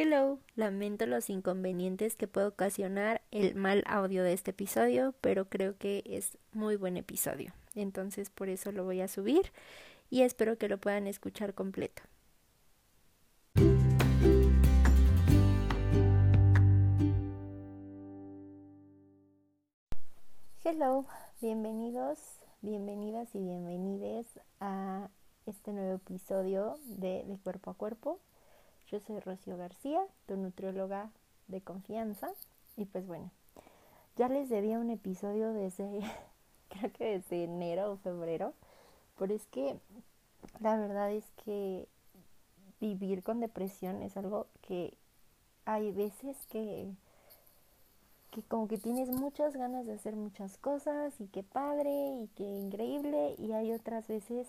Hello, lamento los inconvenientes que puede ocasionar el mal audio de este episodio, pero creo que es muy buen episodio. Entonces por eso lo voy a subir y espero que lo puedan escuchar completo. Hello, bienvenidos, bienvenidas y bienvenides a este nuevo episodio de De Cuerpo a Cuerpo. Yo soy Rocío García, tu nutrióloga de confianza. Y pues bueno, ya les debía un episodio desde, creo que desde enero o febrero. Pero es que la verdad es que vivir con depresión es algo que hay veces que, que como que tienes muchas ganas de hacer muchas cosas y que padre y que increíble y hay otras veces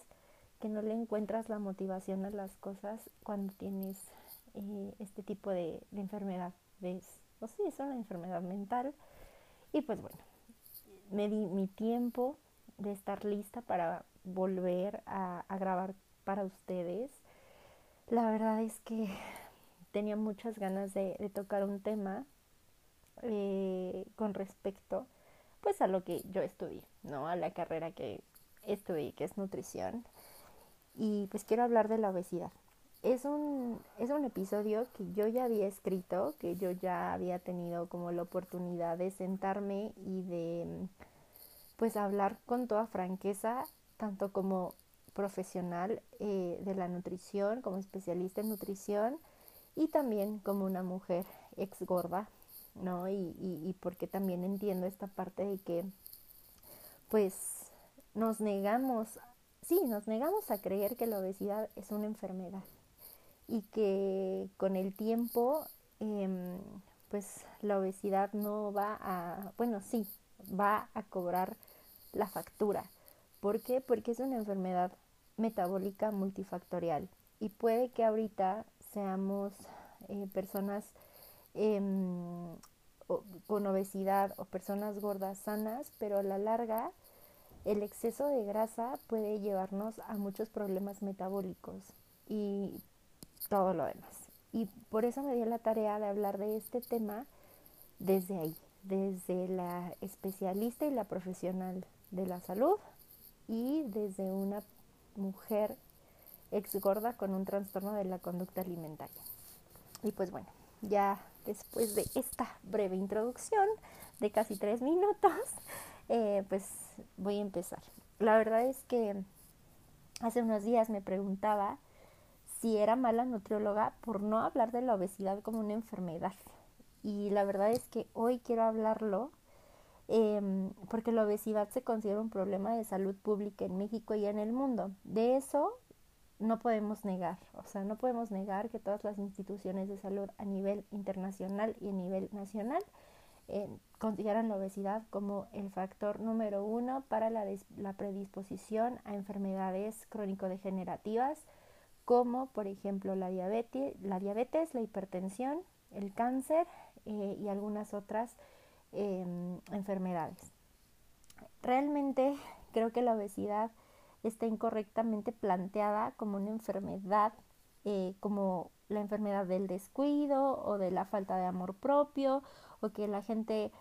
que no le encuentras la motivación a las cosas cuando tienes eh, este tipo de, enfermedad. ¿Ves? O sí, es una enfermedad mental. Y pues bueno, me di mi tiempo de estar lista para volver a, grabar para ustedes. La verdad es que tenía muchas ganas de, tocar un tema eh, con respecto pues a lo que yo estudié, ¿no? A la carrera que estudié, que es nutrición. Y pues quiero hablar de la obesidad es un, es un episodio que yo ya había escrito, que yo ya había tenido como la oportunidad de sentarme y de pues hablar con toda franqueza, tanto como profesional eh, de la nutrición, como especialista en nutrición y también como una mujer ex gorda, ¿no? Y, y, y porque también entiendo esta parte de que pues nos negamos, sí, nos negamos a creer que la obesidad es una enfermedad y que con el tiempo em, pues la obesidad no va a, bueno, sí, va a cobrar la factura. ¿Por qué? Porque es una enfermedad metabólica multifactorial y puede que ahorita seamos eh, personas em, con obesidad o personas gordas sanas, pero a la larga el exceso de grasa puede llevarnos a muchos problemas metabólicos y todo lo demás. Y por eso me dio la tarea de hablar de este tema desde ahí, desde la especialista y la profesional de la salud y desde una mujer ex gorda con un trastorno de la conducta alimentaria. Y pues bueno, ya después de esta breve introducción de casi tres minutos, eh, pues voy a empezar. La verdad es que hace unos días me preguntaba si era mala nutrióloga por no hablar de la obesidad como una enfermedad. Y la verdad es que hoy quiero hablarlo em, porque la obesidad se considera un problema de salud pública en México y en el mundo. De eso no podemos negar, o sea, no podemos negar que todas las instituciones de salud a nivel internacional y a nivel nacional eh, consideran la obesidad como el factor número uno para la, la predisposición a enfermedades crónico-degenerativas, como por ejemplo la diabetes, la, diabetes, la hipertensión, el cáncer eh, y algunas otras em, enfermedades. Realmente creo que la obesidad está incorrectamente planteada como una enfermedad, eh, como la enfermedad del descuido o de la falta de amor propio o que la gente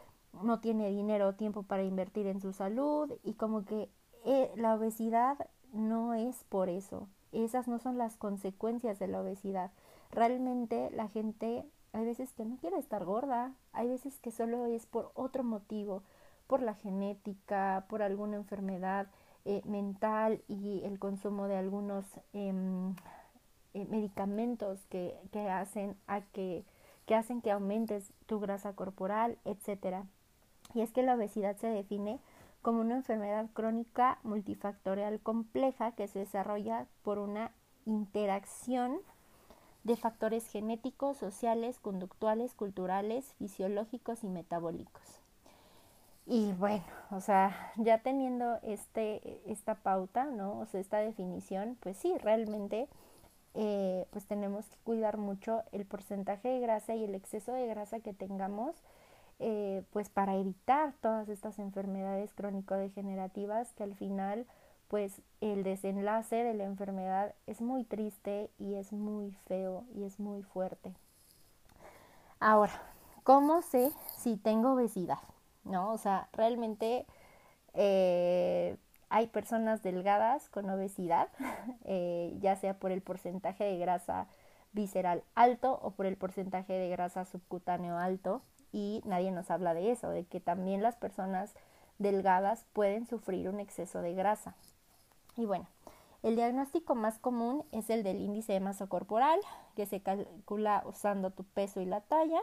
no tiene dinero o tiempo para invertir en su salud y como que eh, la obesidad no es por eso, esas no son las consecuencias de la obesidad. Realmente la gente hay veces que no quiere estar gorda, hay veces que solo es por otro motivo, por la genética, por alguna enfermedad eh, mental y el consumo de algunos em, eh, medicamentos que, que, hacen a que, que hacen que aumentes tu grasa corporal, etcétera. Y es que la obesidad se define como una enfermedad crónica multifactorial compleja que se desarrolla por una interacción de factores genéticos, sociales, conductuales, culturales, fisiológicos y metabólicos. Y bueno, o sea, ya teniendo este, esta pauta, ¿no? O sea, esta definición, pues sí, realmente, eh, pues tenemos que cuidar mucho el porcentaje de grasa y el exceso de grasa que tengamos eh, pues para evitar todas estas enfermedades crónico-degenerativas que al final pues el desenlace de la enfermedad es muy triste y es muy feo y es muy fuerte. Ahora, ¿cómo sé si tengo obesidad? ¿No? O sea, realmente eh, hay personas delgadas con obesidad, eh, ya sea por el porcentaje de grasa visceral alto o por el porcentaje de grasa subcutáneo alto y nadie nos habla de eso, de que también las personas delgadas pueden sufrir un exceso de grasa. Y bueno, el diagnóstico más común es el del índice de masa corporal, que se calcula usando tu peso y la talla.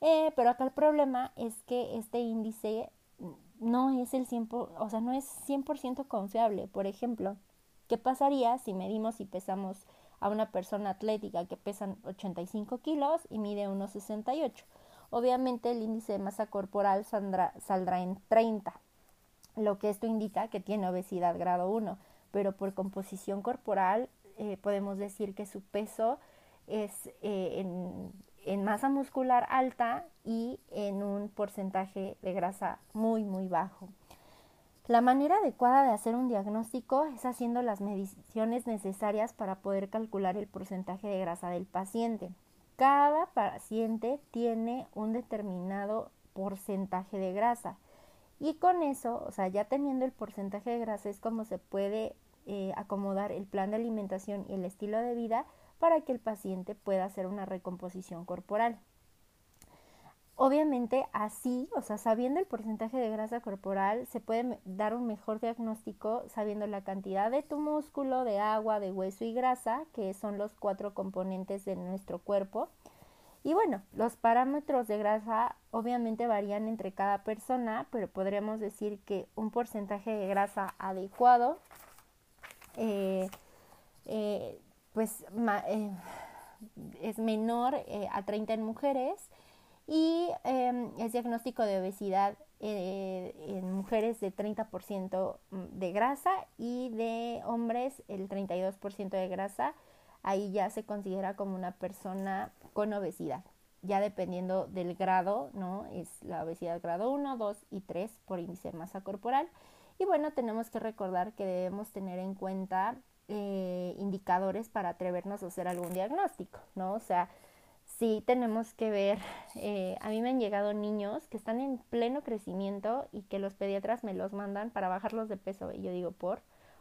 Eh, pero acá el problema es que este índice no es el 100%, o sea, no es 100% confiable. Por ejemplo, ¿qué pasaría si medimos y pesamos a una persona atlética que pesa 85 kilos y mide 1,68? Obviamente el índice de masa corporal saldrá, en 30, lo que esto indica que tiene obesidad grado 1, pero por composición corporal eh, podemos decir que su peso es eh, en masa muscular alta y en un porcentaje de grasa muy, muy bajo. La manera adecuada de hacer un diagnóstico es haciendo las mediciones necesarias para poder calcular el porcentaje de grasa del paciente. Cada paciente tiene un determinado porcentaje de grasa y con eso, o sea, ya teniendo el porcentaje de grasa es como se puede eh, acomodar el plan de alimentación y el estilo de vida para que el paciente pueda hacer una recomposición corporal. Obviamente así, o sea, sabiendo el porcentaje de grasa corporal, se puede dar un mejor diagnóstico sabiendo la cantidad de tu músculo, de agua, de hueso y grasa, que son los cuatro componentes de nuestro cuerpo. Y bueno, los parámetros de grasa obviamente varían entre cada persona, pero podríamos decir que un porcentaje de grasa adecuado eh, eh, pues eh, es menor a 30 en mujeres y em, es diagnóstico de obesidad eh, en mujeres de 30% de grasa y de hombres el 32% de grasa. Ahí ya se considera como una persona con obesidad, ya dependiendo del grado, ¿no? Es la obesidad grado 1, 2 y 3 por índice de masa corporal. Y bueno, tenemos que recordar que debemos tener en cuenta eh, indicadores para atrevernos a hacer algún diagnóstico, ¿no? O sea, sí tenemos que ver, eh, a mí me han llegado niños que están en pleno crecimiento y que los pediatras me los mandan para bajarlos de peso y yo digo, por,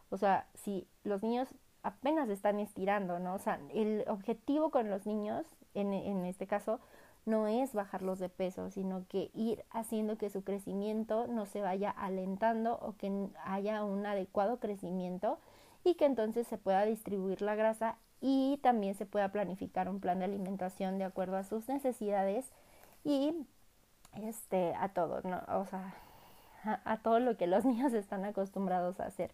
o sea, si los niños apenas están estirando, ¿no? O sea, el objetivo con los niños, en, en este caso, no es bajarlos de peso, sino que ir haciendo que su crecimiento no se vaya alentando o que haya un adecuado crecimiento y que entonces se pueda distribuir la grasa y también se pueda planificar un plan de alimentación de acuerdo a sus necesidades y este a todo, ¿no? O sea, a, todo lo que los niños están acostumbrados a hacer.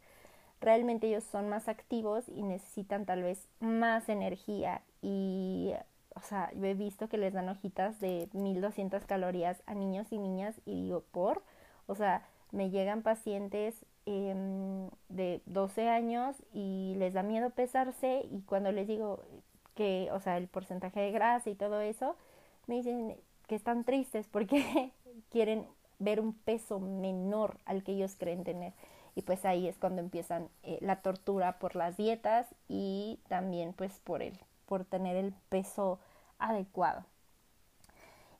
Realmente ellos son más activos y necesitan tal vez más energía y o sea, yo he visto que les dan hojitas de 1200 calorías a niños y niñas y digo, "¿Por?" O sea, me llegan pacientes Em, de 12 años y les da miedo pesarse y cuando les digo que, o sea, el porcentaje de grasa y todo eso, me dicen que están tristes porque quieren ver un peso menor al que ellos creen tener. Y pues ahí es cuando empiezan eh, la tortura por las dietas y también pues por el, por tener el peso adecuado.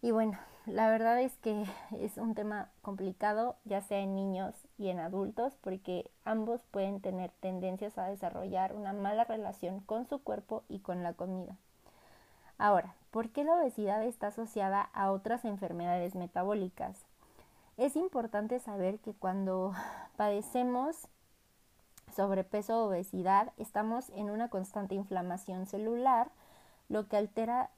Y bueno, la verdad es que es un tema complicado, ya sea en niños y en adultos, porque ambos pueden tener tendencias a desarrollar una mala relación con su cuerpo y con la comida. Ahora, ¿por qué la obesidad está asociada a otras enfermedades metabólicas? Es importante saber que cuando padecemos sobrepeso o obesidad, estamos en una constante inflamación celular, lo que altera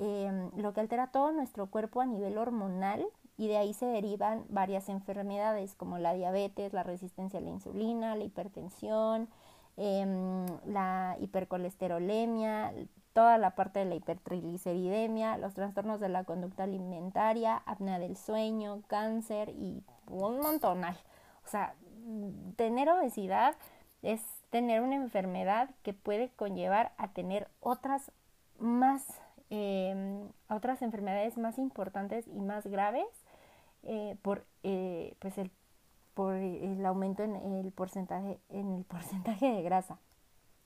Em, lo que altera todo nuestro cuerpo a nivel hormonal y de ahí se derivan varias enfermedades como la diabetes, la resistencia a la insulina, la hipertensión, em, la hipercolesterolemia, toda la parte de la hipertrigliceridemia, los trastornos de la conducta alimentaria, apnea del sueño, cáncer y un montonal. O sea, tener obesidad es tener una enfermedad que puede conllevar a tener otras más eh, otras enfermedades más importantes y más graves eh, por, eh, pues el, por el aumento en el, porcentaje, en el porcentaje de grasa.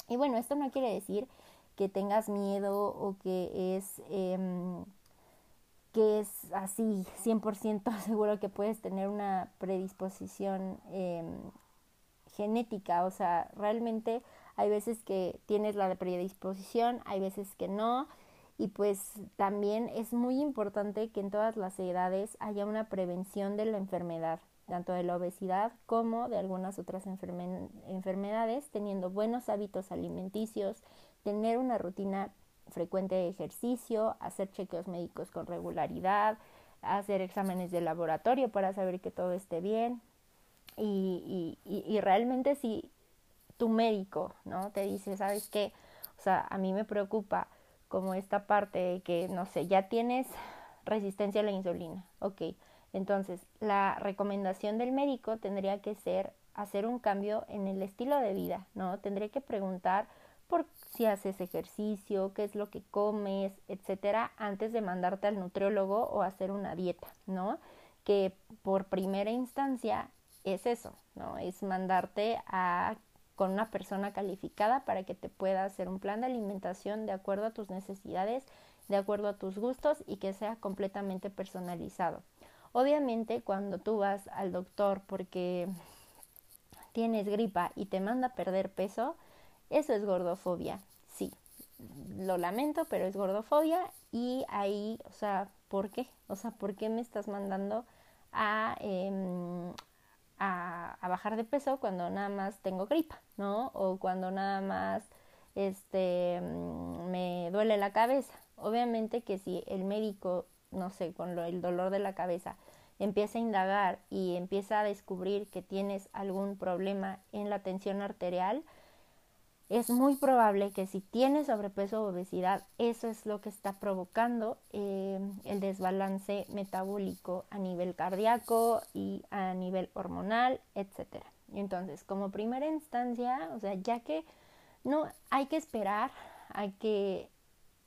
Y bueno, esto no quiere decir que tengas miedo o que es em, que es así 100% seguro que puedes tener una predisposición eh, genética, o sea, realmente hay veces que tienes la predisposición, hay veces que no, y pues también es muy importante que en todas las edades haya una prevención de la enfermedad, tanto de la obesidad como de algunas otras enfermedades, teniendo buenos hábitos alimenticios, tener una rutina frecuente de ejercicio, hacer chequeos médicos con regularidad, hacer exámenes de laboratorio para saber que todo esté bien. Y, y, y realmente si tu médico, ¿no? Te dice, ¿sabes qué? O sea, a mí me preocupa como esta parte de que, no sé, ya tienes resistencia a la insulina. Ok, entonces la recomendación del médico tendría que ser hacer un cambio en el estilo de vida, ¿no? Tendría que preguntar por si haces ejercicio, qué es lo que comes, etcétera, antes de mandarte al nutriólogo o hacer una dieta, ¿no? Que por primera instancia es eso, ¿no? Es mandarte a con una persona calificada para que te pueda hacer un plan de alimentación de acuerdo a tus necesidades, de acuerdo a tus gustos y que sea completamente personalizado. Obviamente cuando tú vas al doctor porque tienes gripa y te manda a perder peso, eso es gordofobia, sí. Lo lamento, pero es gordofobia y ahí, o sea, ¿por qué? O sea, ¿por qué me estás mandando a, eh, a, bajar de peso cuando nada más tengo gripa, ¿no? O cuando nada más este, mm, me duele la cabeza. Obviamente que si el médico, no sé, con lo, el dolor de la cabeza, empieza a indagar y empieza a descubrir que tienes algún problema en la tensión arterial, es muy probable que si tienes sobrepeso o obesidad, eso es lo que está provocando eh, el desbalance metabólico a nivel cardíaco y a nivel hormonal, etc. Entonces, como primera instancia, o sea, ya que no hay que esperar a que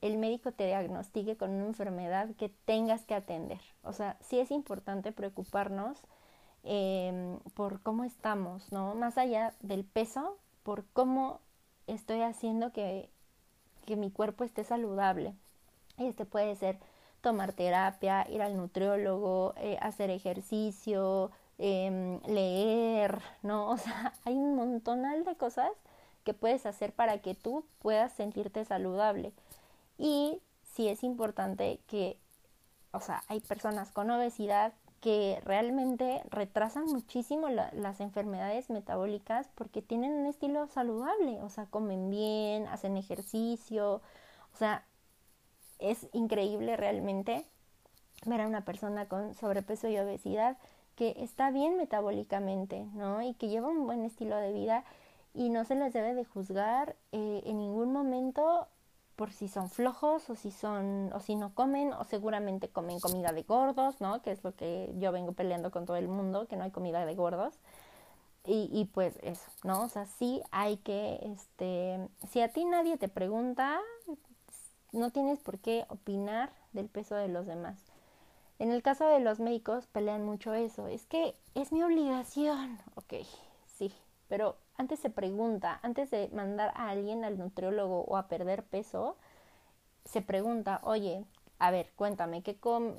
el médico te diagnostique con una enfermedad que tengas que atender. O sea, sí es importante preocuparnos eh, por cómo estamos, ¿no? Más allá del peso, por cómo estoy haciendo que, que mi cuerpo esté saludable. Este puede ser tomar terapia, ir al nutriólogo, eh, hacer ejercicio, eh, leer, ¿no? O sea, hay un montonal de cosas que puedes hacer para que tú puedas sentirte saludable. Y sí es importante que, o sea, hay personas con obesidad que realmente retrasan muchísimo las enfermedades metabólicas porque tienen un estilo saludable, o sea, comen bien, hacen ejercicio, o sea, es increíble realmente ver a una persona con sobrepeso y obesidad que está bien metabólicamente, ¿no? Y que lleva un buen estilo de vida y no se les debe de juzgar eh, en ningún momento por si son flojos o si son o si no comen o seguramente comen comida de gordos, ¿no? Que es lo que yo vengo peleando con todo el mundo, que no hay comida de gordos. Y, y pues eso, ¿no? O sea, sí hay que, este, si a ti nadie te pregunta, no tienes por qué opinar del peso de los demás. En el caso de los médicos pelean mucho eso, es que es mi obligación, ok, sí, pero antes se pregunta, antes de mandar a alguien al nutriólogo o a perder peso, se pregunta, oye, a ver, cuéntame, ¿qué,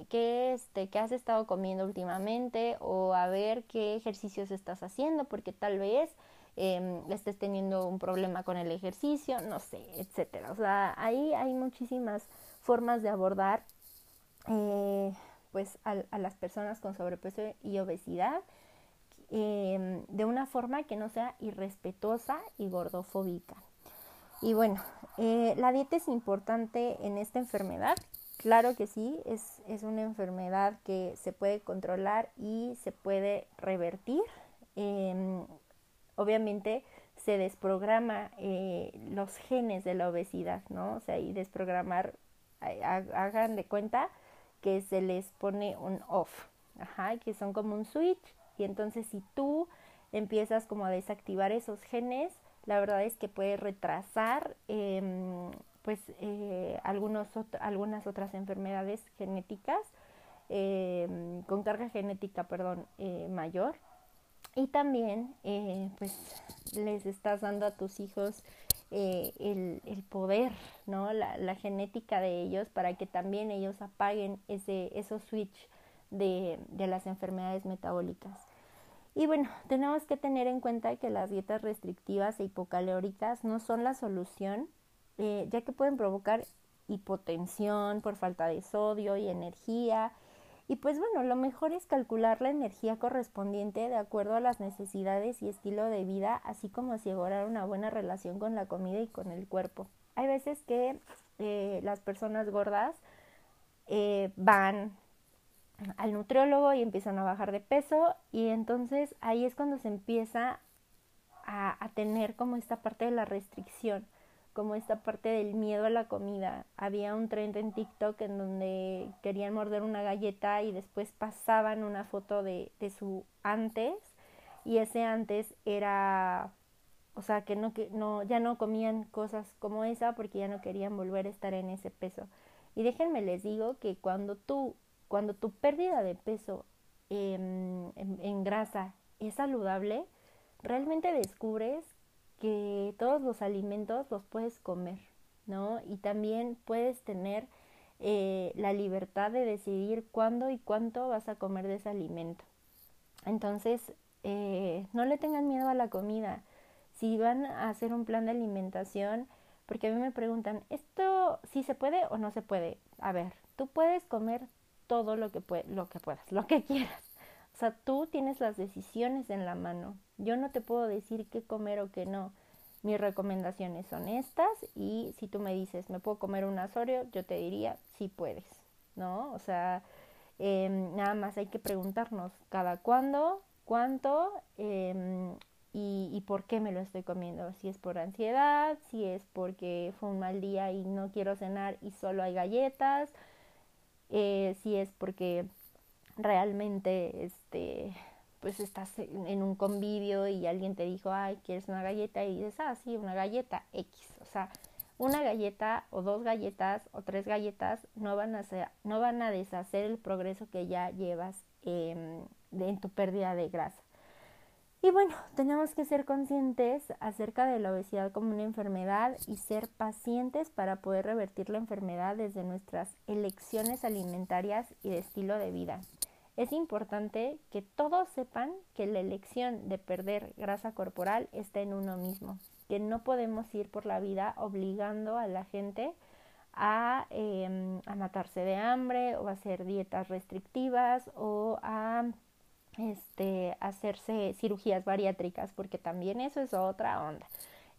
qué, este, ¿qué has estado comiendo últimamente? O a ver qué ejercicios estás haciendo, porque tal vez eh, estés teniendo un problema con el ejercicio, no sé, etcétera. O sea, ahí hay muchísimas formas de abordar eh, pues a las personas con sobrepeso y obesidad eh, de una forma que no sea irrespetuosa y gordofóbica. Y bueno, eh, la dieta es importante en esta enfermedad. Claro que sí, es, es, una enfermedad que se puede controlar y se puede revertir. Eh, obviamente se desprograma eh, los genes de la obesidad, ¿no? O sea, y desprogramar, hagan de cuenta que se les pone un off, ajá, que son como un switch y entonces si tú empiezas como a desactivar esos genes, la verdad es que puede retrasar eh, pues eh, algunos algunas otras enfermedades genéticas eh, con carga genética perdón eh, mayor y también eh, pues les estás dando a tus hijos eh, el, el, poder, ¿no? La, la, genética de ellos para que también ellos apaguen ese, esos switch de, de las enfermedades metabólicas. Y bueno, tenemos que tener en cuenta que las dietas restrictivas e hipocalóricas no son la solución, eh, ya que pueden provocar hipotensión por falta de sodio y energía. Y pues bueno, lo mejor es calcular la energía correspondiente de acuerdo a las necesidades y estilo de vida, así como asegurar una buena relación con la comida y con el cuerpo. Hay veces que eh, las personas gordas eh, van al nutriólogo y empiezan a bajar de peso y entonces ahí es cuando se empieza a, a, tener como esta parte de la restricción, como esta parte del miedo a la comida. Había un trend en TikTok en donde querían morder una galleta y después pasaban una foto de, de su antes y ese antes era o sea que no que no ya no comían cosas como esa porque ya no querían volver a estar en ese peso. Y déjenme les digo que cuando tú cuando tu pérdida de peso en, en, grasa es saludable, realmente descubres que todos los alimentos los puedes comer, ¿no? Y también puedes tener eh, la libertad de decidir cuándo y cuánto vas a comer de ese alimento. Entonces, eh, no le tengan miedo a la comida. Si van a hacer un plan de alimentación, porque a mí me preguntan, ¿esto sí se puede o no se puede? A ver, tú puedes comer todo lo que, lo que puedas, lo que quieras. O sea, tú tienes las decisiones en la mano. Yo no te puedo decir qué comer o qué no. Mis recomendaciones son estas y si tú me dices, ¿me puedo comer un asorio? Yo te diría, sí puedes, ¿no? O sea, eh, nada más hay que preguntarnos cada cuándo, cuánto eh, y, y por qué me lo estoy comiendo. Si es por ansiedad, si es porque fue un mal día y no quiero cenar y solo hay galletas, eh, si es porque realmente este pues estás en un convivio y alguien te dijo, ay, ¿quieres una galleta? Y dices, ah, sí, una galleta X. O sea, una galleta o dos galletas o tres galletas no van a, ser, no van a deshacer el progreso que ya llevas eh, en tu pérdida de grasa. Y bueno, tenemos que ser conscientes acerca de la obesidad como una enfermedad y ser pacientes para poder revertir la enfermedad desde nuestras elecciones alimentarias y de estilo de vida. Es importante que todos sepan que la elección de perder grasa corporal está en uno mismo, que no podemos ir por la vida obligando a la gente a, eh, a matarse de hambre o a hacer dietas restrictivas o a este, hacerse cirugías bariátricas, porque también eso es otra onda.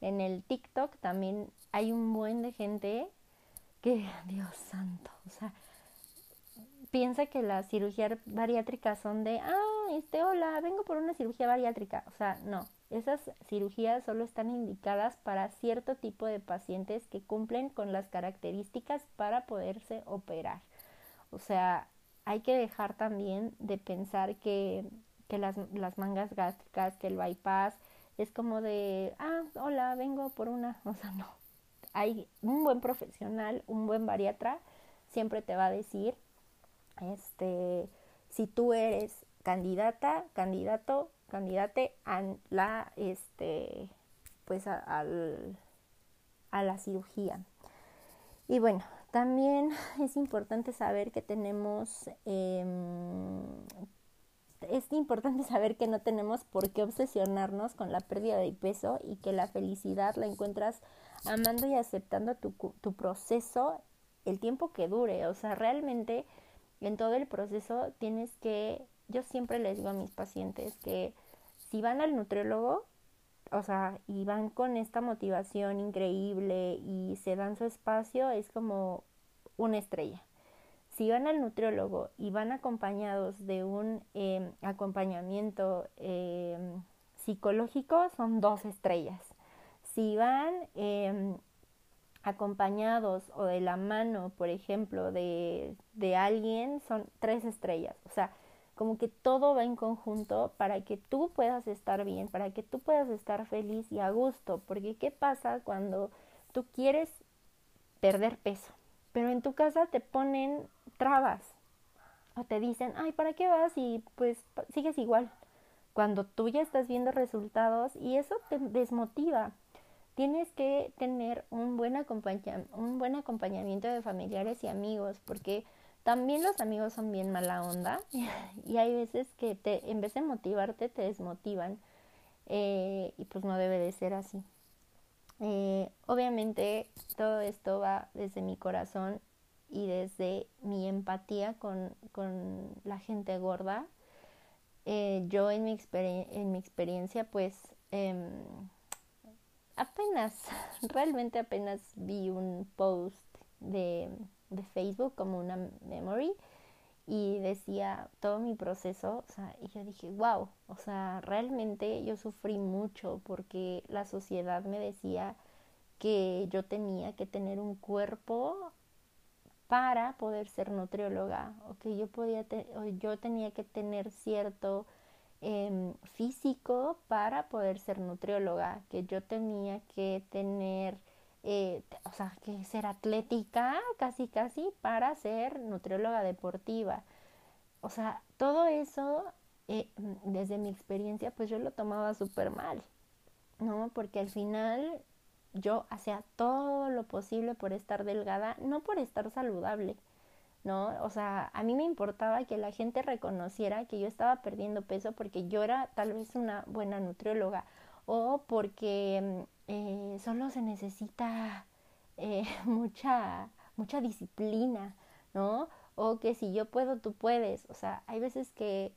En el TikTok también hay un buen de gente que, Dios santo, o sea, piensa que las cirugías bariátricas son de, ah, este, hola, vengo por una cirugía bariátrica. O sea, no, esas cirugías solo están indicadas para cierto tipo de pacientes que cumplen con las características para poderse operar. O sea, hay que dejar también de pensar que, que las, las, mangas gástricas, que el bypass es como de, ah, hola, vengo por una, o sea, no. Hay un buen profesional, un buen bariatra, siempre te va a decir, este, si tú eres candidata, candidato, candidate a la, este, pues a, a la cirugía. Y bueno, también es importante saber que tenemos, eh, es importante saber que no tenemos por qué obsesionarnos con la pérdida de peso y que la felicidad la encuentras amando y aceptando tu, tu proceso el tiempo que dure. O sea, realmente en todo el proceso tienes que, yo siempre les digo a mis pacientes que si van al nutriólogo, o sea, y van con esta motivación increíble y se dan su espacio, es como una estrella. Si van al nutriólogo y van acompañados de un em, acompañamiento em, psicológico, son dos estrellas. Si van em, acompañados o de la mano, por ejemplo, de, de alguien, son tres estrellas. O sea, como que todo va en conjunto para que tú puedas estar bien, para que tú puedas estar feliz y a gusto, porque ¿qué pasa cuando tú quieres perder peso? Pero en tu casa te ponen trabas o te dicen, ay, ¿para qué vas? Y pues sigues igual. Cuando tú ya estás viendo resultados y eso te desmotiva. tienes que tener un buen, un buen acompañamiento de familiares y amigos, porque también los amigos son bien mala onda y hay veces que te, en vez de motivarte te desmotivan eh, y pues no debe de ser así. Eh, obviamente todo esto va desde mi corazón y desde mi empatía con, con la gente gorda. Eh, yo en mi, en mi experiencia pues em, apenas, realmente apenas vi un post de, de, Facebook como una memory y decía todo mi proceso, o sea, y yo dije, wow, o sea, realmente yo sufrí mucho porque la sociedad me decía que yo tenía que tener un cuerpo para poder ser nutrióloga o que yo podía o yo tenía que tener cierto Em, físico para poder ser nutrióloga, que yo tenía que tener, eh, o sea, que ser atlética casi casi para ser nutrióloga deportiva. O sea, todo eso, eh, desde mi experiencia, pues yo lo tomaba súper mal, ¿no? Porque al final yo hacía todo lo posible por estar delgada, no por estar saludable, ¿no? O sea, a mí me importaba que la gente reconociera que yo estaba perdiendo peso porque yo era tal vez una buena nutrióloga o porque mm, eh, solo se necesita eh, mucha, mucha disciplina, ¿no? O que si yo puedo, tú puedes. O sea, hay veces que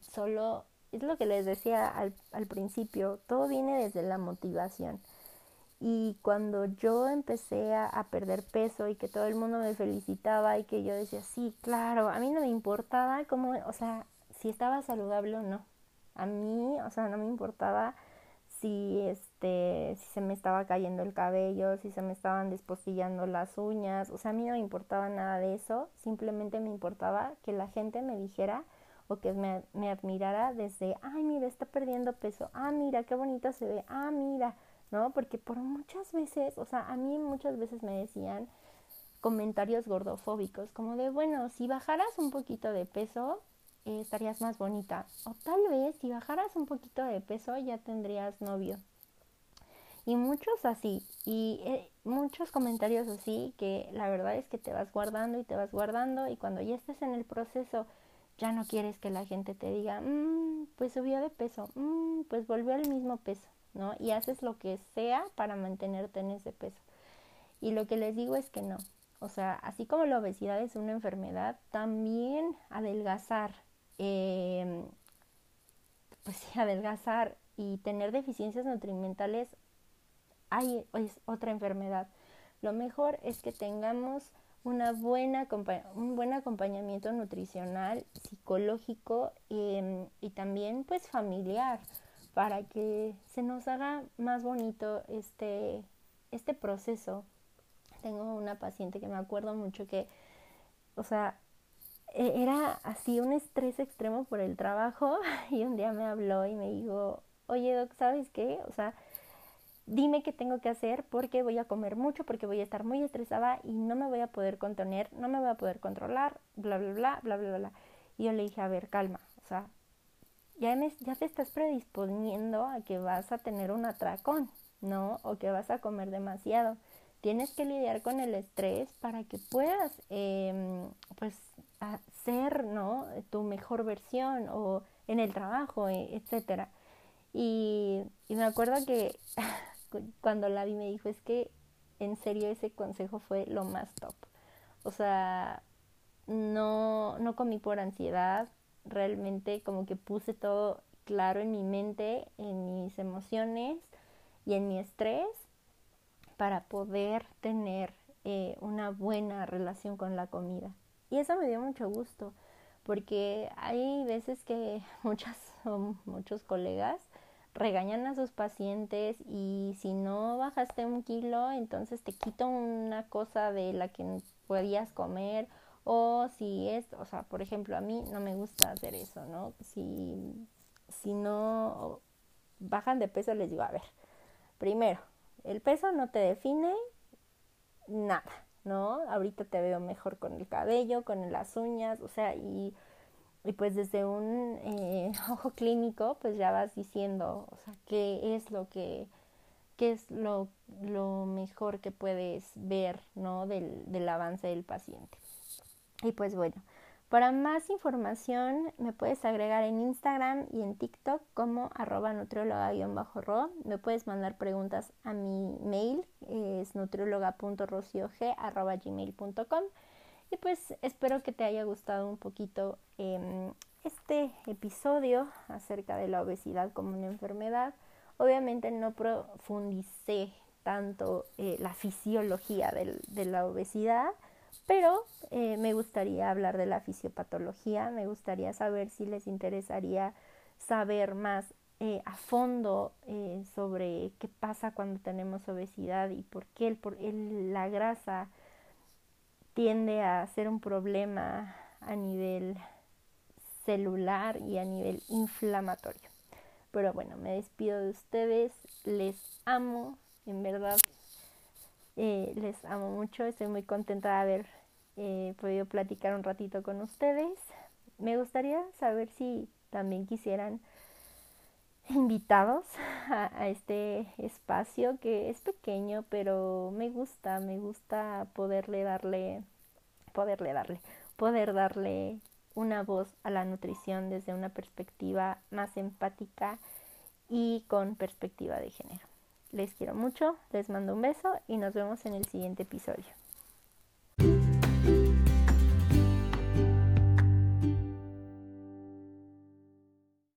solo, es lo que les decía al, al principio, todo viene desde la motivación. Y cuando yo empecé a, perder peso y que todo el mundo me felicitaba y que yo decía, sí, claro, a mí no me importaba cómo, o sea, si estaba saludable o no. A mí, o sea, no me importaba si este si se me estaba cayendo el cabello, si se me estaban despostillando las uñas, o sea, a mí no me importaba nada de eso, simplemente me importaba que la gente me dijera o que me, me admirara desde, ay, mira, está perdiendo peso, ah, mira, qué bonito se ve, ah, mira, ¿no? Porque por muchas veces, o sea, a mí muchas veces me decían comentarios gordofóbicos, como de, bueno, si bajaras un poquito de peso, eh, estarías más bonita. O tal vez si bajaras un poquito de peso, ya tendrías novio. Y muchos así, y eh, muchos comentarios así, que la verdad es que te vas guardando y te vas guardando, y cuando ya estés en el proceso, ya no quieres que la gente te diga, mmm, pues subió de peso, mmm, pues volvió al mismo peso. ¿no? Y haces lo que sea para mantenerte en ese peso. Y lo que les digo es que no. O sea, así como la obesidad es una enfermedad, también adelgazar, em, pues adelgazar y tener deficiencias nutrimentales hay, es otra enfermedad. Lo mejor es que tengamos una buena, un buen acompañamiento nutricional, psicológico em, y también pues familiar para que se nos haga más bonito este, este proceso. Tengo una paciente que me acuerdo mucho que, o sea, era así un estrés extremo por el trabajo y un día me habló y me dijo, oye Doc, ¿sabes qué? O sea, dime qué tengo que hacer porque voy a comer mucho, porque voy a estar muy estresada y no me voy a poder contener, no me voy a poder controlar, bla, bla, bla, bla, bla, bla. Y yo le dije, a ver, calma, o sea, ya, ya te estás predisponiendo a que vas a tener un atracón, ¿no? O que vas a comer demasiado. Tienes que lidiar con el estrés para que puedas, eh, pues, hacer, ¿no? Tu mejor versión o en el trabajo, e. Y, y me acuerdo que cuando la vi me dijo, es que en serio ese consejo fue lo más top. O sea, no, no comí por ansiedad, realmente como que puse todo claro en mi mente, en mis emociones y en mi estrés para poder tener eh, una buena relación con la comida. Y eso me dio mucho gusto, porque hay veces que muchas muchos colegas regañan a sus pacientes y si no bajaste un kilo, entonces te quito una cosa de la que podías comer o si es, o sea, por ejemplo, a mí no me gusta hacer eso, ¿no? Si, si no bajan de peso, les digo, a ver, primero, el peso no te define nada, ¿no? Ahorita te veo mejor con el cabello, con las uñas, o sea, y, y pues desde un eh, ojo clínico, pues ya vas diciendo, o sea, qué es lo que qué es lo, lo mejor que puedes ver ¿no? del, del avance del paciente. Y pues bueno, para más información me puedes agregar en Instagram y en TikTok como arroba nutrióloga-ro. Me puedes mandar preguntas a mi mail, es nutrióloga.rociog.gmail.com y pues espero que te haya gustado un poquito em, este episodio acerca de la obesidad como una enfermedad. Obviamente no profundicé tanto eh, la fisiología de la obesidad, pero eh, me gustaría hablar de la fisiopatología, me gustaría saber si les interesaría saber más eh, a fondo eh, sobre qué pasa cuando tenemos obesidad y por qué el, la grasa tiende a ser un problema a nivel celular y a nivel inflamatorio. Pero bueno, me despido de ustedes, les amo, en verdad eh, les amo mucho, estoy muy contenta de haber eh, podido platicar un ratito con ustedes. Me gustaría saber si también quisieran invitados a, este espacio que es pequeño, pero me gusta, me gusta poderle darle, poderle darle, poder darle una voz a la nutrición desde una perspectiva más empática y con perspectiva de género. Les quiero mucho, les mando un beso y nos vemos en el siguiente episodio.